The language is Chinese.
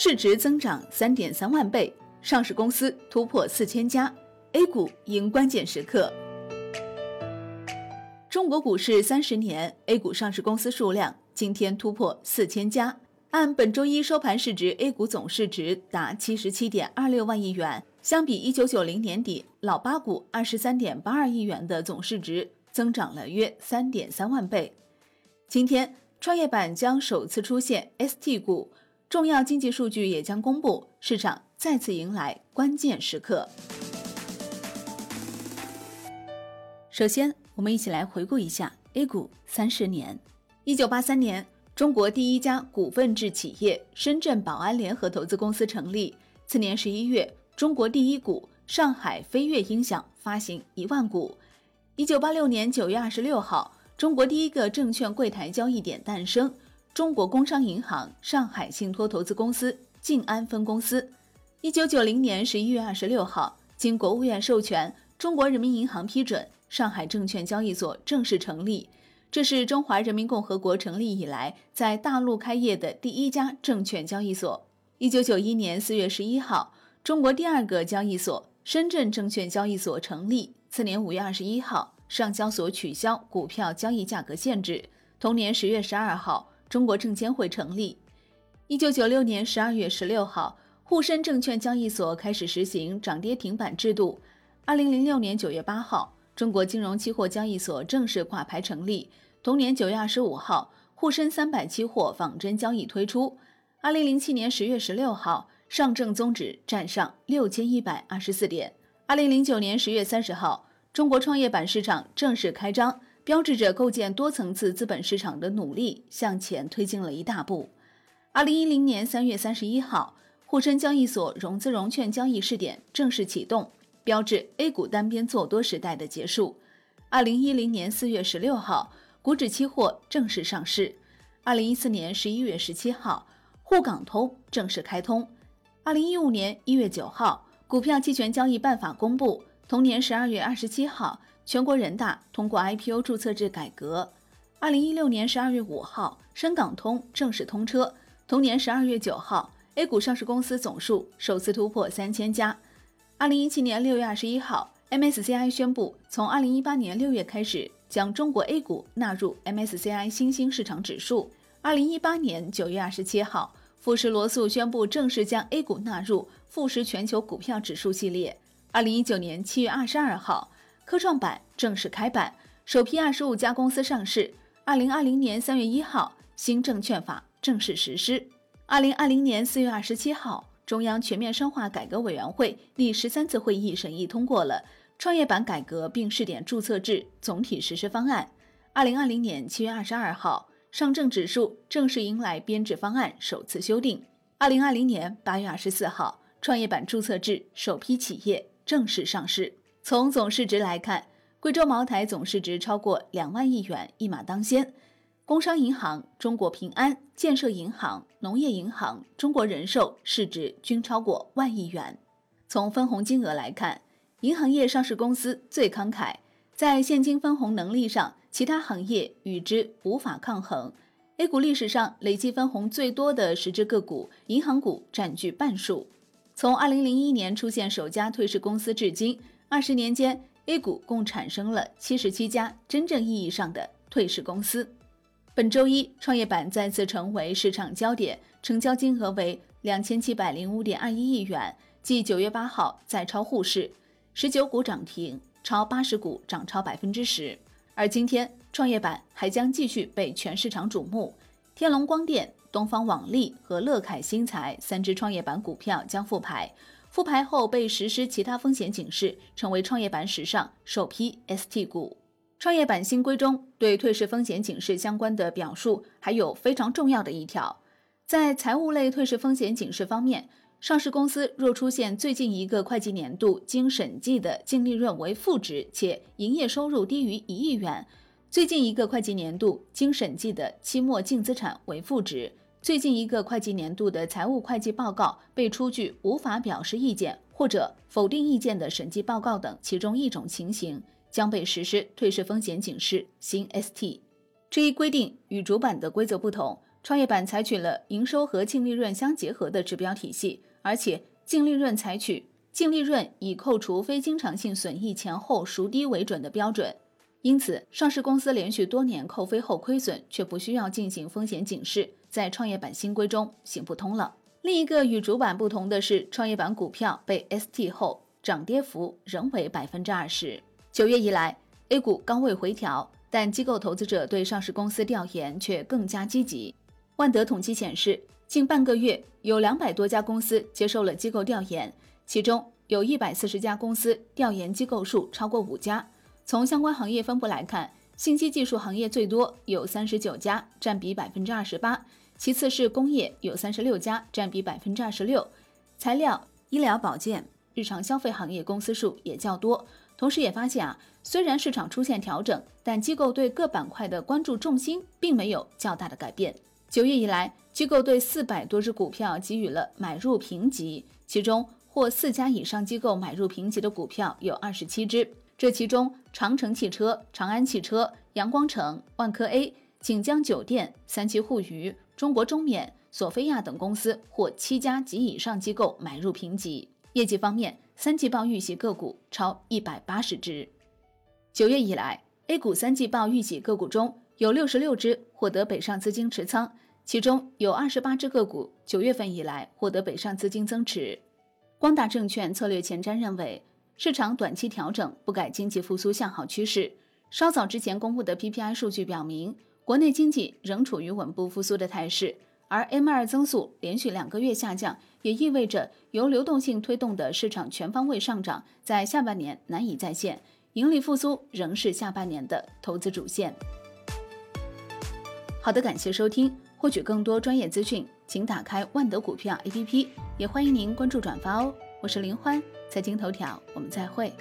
市值增长三点三万倍，上市公司突破四千家，A 股迎关键时刻。中国股市三十年，A 股上市公司数量今天突破四千家，按本周一收盘市值，A 股总市值达七十七点二六万亿元，相比一九九零年底老八股二十三点八二亿元的总市值，增长了约三点三万倍。今天，创业板将首次出现 ST 股。重要经济数据也将公布，市场再次迎来关键时刻。首先，我们一起来回顾一下 A 股三十年。一九八三年，中国第一家股份制企业深圳宝安联合投资公司成立。次年十一月，中国第一股上海飞跃音响发行一万股。一九八六年九月二十六号，中国第一个证券柜台交易点诞生。中国工商银行上海信托投资公司静安分公司，一九九零年十一月二十六号，经国务院授权，中国人民银行批准，上海证券交易所正式成立。这是中华人民共和国成立以来在大陆开业的第一家证券交易所。一九九一年四月十一号，中国第二个交易所深圳证券交易所成立。次年五月二十一号，上交所取消股票交易价格限制。同年十月十二号。中国证监会成立。一九九六年十二月十六号，沪深证券交易所开始实行涨跌停板制度。二零零六年九月八号，中国金融期货交易所正式挂牌成立。同年九月二十五号，沪深三百期货仿真交易推出。二零零七年十月十六号，上证综指站上六千一百二十四点。二零零九年十月三十号，中国创业板市场正式开张。标志着构建多层次资本市场的努力向前推进了一大步。二零一零年三月三十一号，沪深交易所融资融券交易试点正式启动，标志 A 股单边做多时代的结束。二零一零年四月十六号，股指期货正式上市。二零一四年十一月十七号，沪港通正式开通。二零一五年一月九号，股票期权交易办法公布。同年十二月二十七号。全国人大通过 IPO 注册制改革。二零一六年十二月五号，深港通正式通车。同年十二月九号，A 股上市公司总数首次突破三千家。二零一七年六月二十一号，MSCI 宣布，从二零一八年六月开始，将中国 A 股纳入 MSCI 新兴市场指数。二零一八年九月二十七号，富时罗素宣布正式将 A 股纳入富时全球股票指数系列。二零一九年七月二十二号。科创板正式开板，首批二十五家公司上市。二零二零年三月一号，新证券法正式实施。二零二零年四月二十七号，中央全面深化改革委员会第十三次会议审议通过了创业板改革并试点注册制总体实施方案。二零二零年七月二十二号，上证指数正式迎来编制方案首次修订。二零二零年八月二十四号，创业板注册制首批企业正式上市。从总市值来看，贵州茅台总市值超过两万亿元，一马当先；工商银行、中国平安、建设银行、农业银行、中国人寿市值均超过万亿元。从分红金额来看，银行业上市公司最慷慨，在现金分红能力上，其他行业与之无法抗衡。A 股历史上累计分红最多的十只个股，银行股占据半数。从二零零一年出现首家退市公司至今。二十年间，A 股共产生了七十七家真正意义上的退市公司。本周一，创业板再次成为市场焦点，成交金额为两千七百零五点二一亿元，继九月八号再超沪市，十九股涨停，超八十股涨超百分之十。而今天，创业板还将继续被全市场瞩目，天龙光电、东方网力和乐凯新材三只创业板股票将复牌。复牌后被实施其他风险警示，成为创业板史上首批 ST 股。创业板新规中对退市风险警示相关的表述还有非常重要的一条，在财务类退市风险警示方面，上市公司若出现最近一个会计年度经审计的净利润为负值，且营业收入低于一亿元；最近一个会计年度经审计的期末净资产为负值。最近一个会计年度的财务会计报告被出具无法表示意见或者否定意见的审计报告等其中一种情形，将被实施退市风险警示新 ST。这一规定与主板的规则不同，创业板采取了营收和净利润相结合的指标体系，而且净利润采取净利润以扣除非经常性损益前后孰低为准的标准。因此，上市公司连续多年扣非后亏损，却不需要进行风险警示，在创业板新规中行不通了。另一个与主板不同的是，创业板股票被 ST 后，涨跌幅仍为百分之二十。九月以来，A 股高位回调，但机构投资者对上市公司调研却更加积极。万德统计显示，近半个月有两百多家公司接受了机构调研，其中有一百四十家公司调研机构数超过五家。从相关行业分布来看，信息技术行业最多，有三十九家，占比百分之二十八；其次是工业，有三十六家，占比百分之二十六；材料、医疗保健、日常消费行业公司数也较多。同时，也发现啊，虽然市场出现调整，但机构对各板块的关注重心并没有较大的改变。九月以来，机构对四百多只股票给予了买入评级，其中或四家以上机构买入评级的股票有二十七只。这其中，长城汽车、长安汽车、阳光城、万科 A、锦江酒店、三七互娱、中国中免、索菲亚等公司获七家及以上机构买入评级。业绩方面，三季报预喜个股超一百八十只。九月以来，A 股三季报预喜个股中有六十六只获得北上资金持仓，其中有二十八只个股九月份以来获得北上资金增持。光大证券策略前瞻认为。市场短期调整不改经济复苏向好趋势。稍早之前公布的 PPI 数据表明，国内经济仍处于稳步复苏的态势，而 M2 增速连续两个月下降，也意味着由流动性推动的市场全方位上涨在下半年难以再现，盈利复苏仍是下半年的投资主线。好的，感谢收听，获取更多专业资讯，请打开万德股票 APP，也欢迎您关注转发哦。我是林欢。财经头条，我们再会。